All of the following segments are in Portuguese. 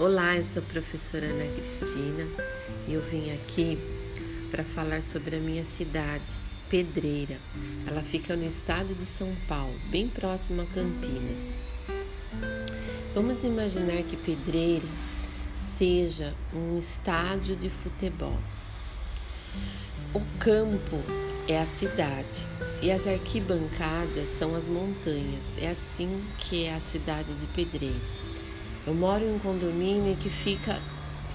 Olá, eu sou a professora Ana Cristina e eu vim aqui para falar sobre a minha cidade, Pedreira. Ela fica no estado de São Paulo, bem próximo a Campinas. Vamos imaginar que Pedreira seja um estádio de futebol. O campo é a cidade e as arquibancadas são as montanhas. É assim que é a cidade de Pedreira. Eu moro em um condomínio que fica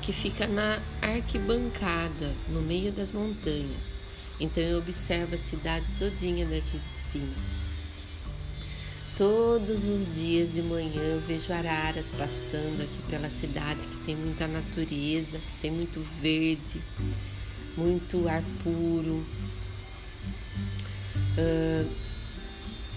que fica na arquibancada, no meio das montanhas. Então eu observo a cidade todinha daqui de cima. Todos os dias de manhã eu vejo araras passando aqui pela cidade que tem muita natureza, tem muito verde, muito ar puro. Uh,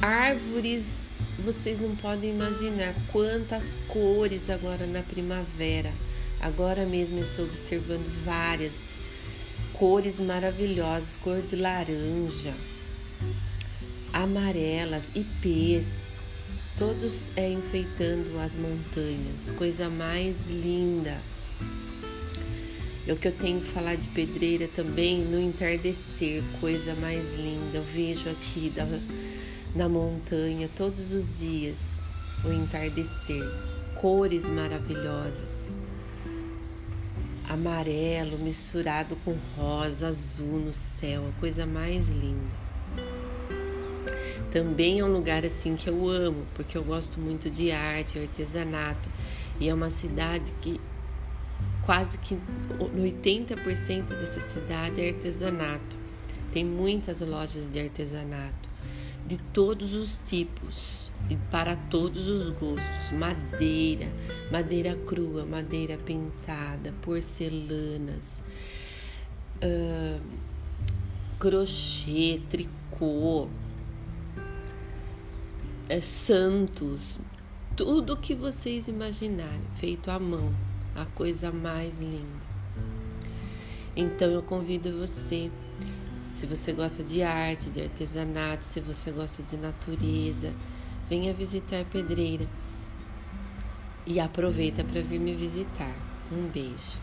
árvores, vocês não podem imaginar quantas cores agora na primavera. Agora mesmo estou observando várias cores maravilhosas, cor de laranja, amarelas, ipês, todos é enfeitando as montanhas, coisa mais linda. É o que eu tenho que falar de pedreira também no entardecer, coisa mais linda. Eu vejo aqui da, na montanha todos os dias o entardecer, cores maravilhosas. Amarelo misturado com rosa, azul no céu, a coisa mais linda. Também é um lugar assim que eu amo, porque eu gosto muito de arte, artesanato, e é uma cidade que quase que 80% dessa cidade é artesanato. Tem muitas lojas de artesanato de todos os tipos e para todos os gostos: madeira, madeira crua, madeira pintada, porcelanas, uh, crochê, tricô, é, santos, tudo que vocês imaginarem, feito à mão a coisa mais linda. Então eu convido você, se você gosta de arte, de artesanato, se você gosta de natureza, venha visitar Pedreira e aproveita para vir me visitar. Um beijo.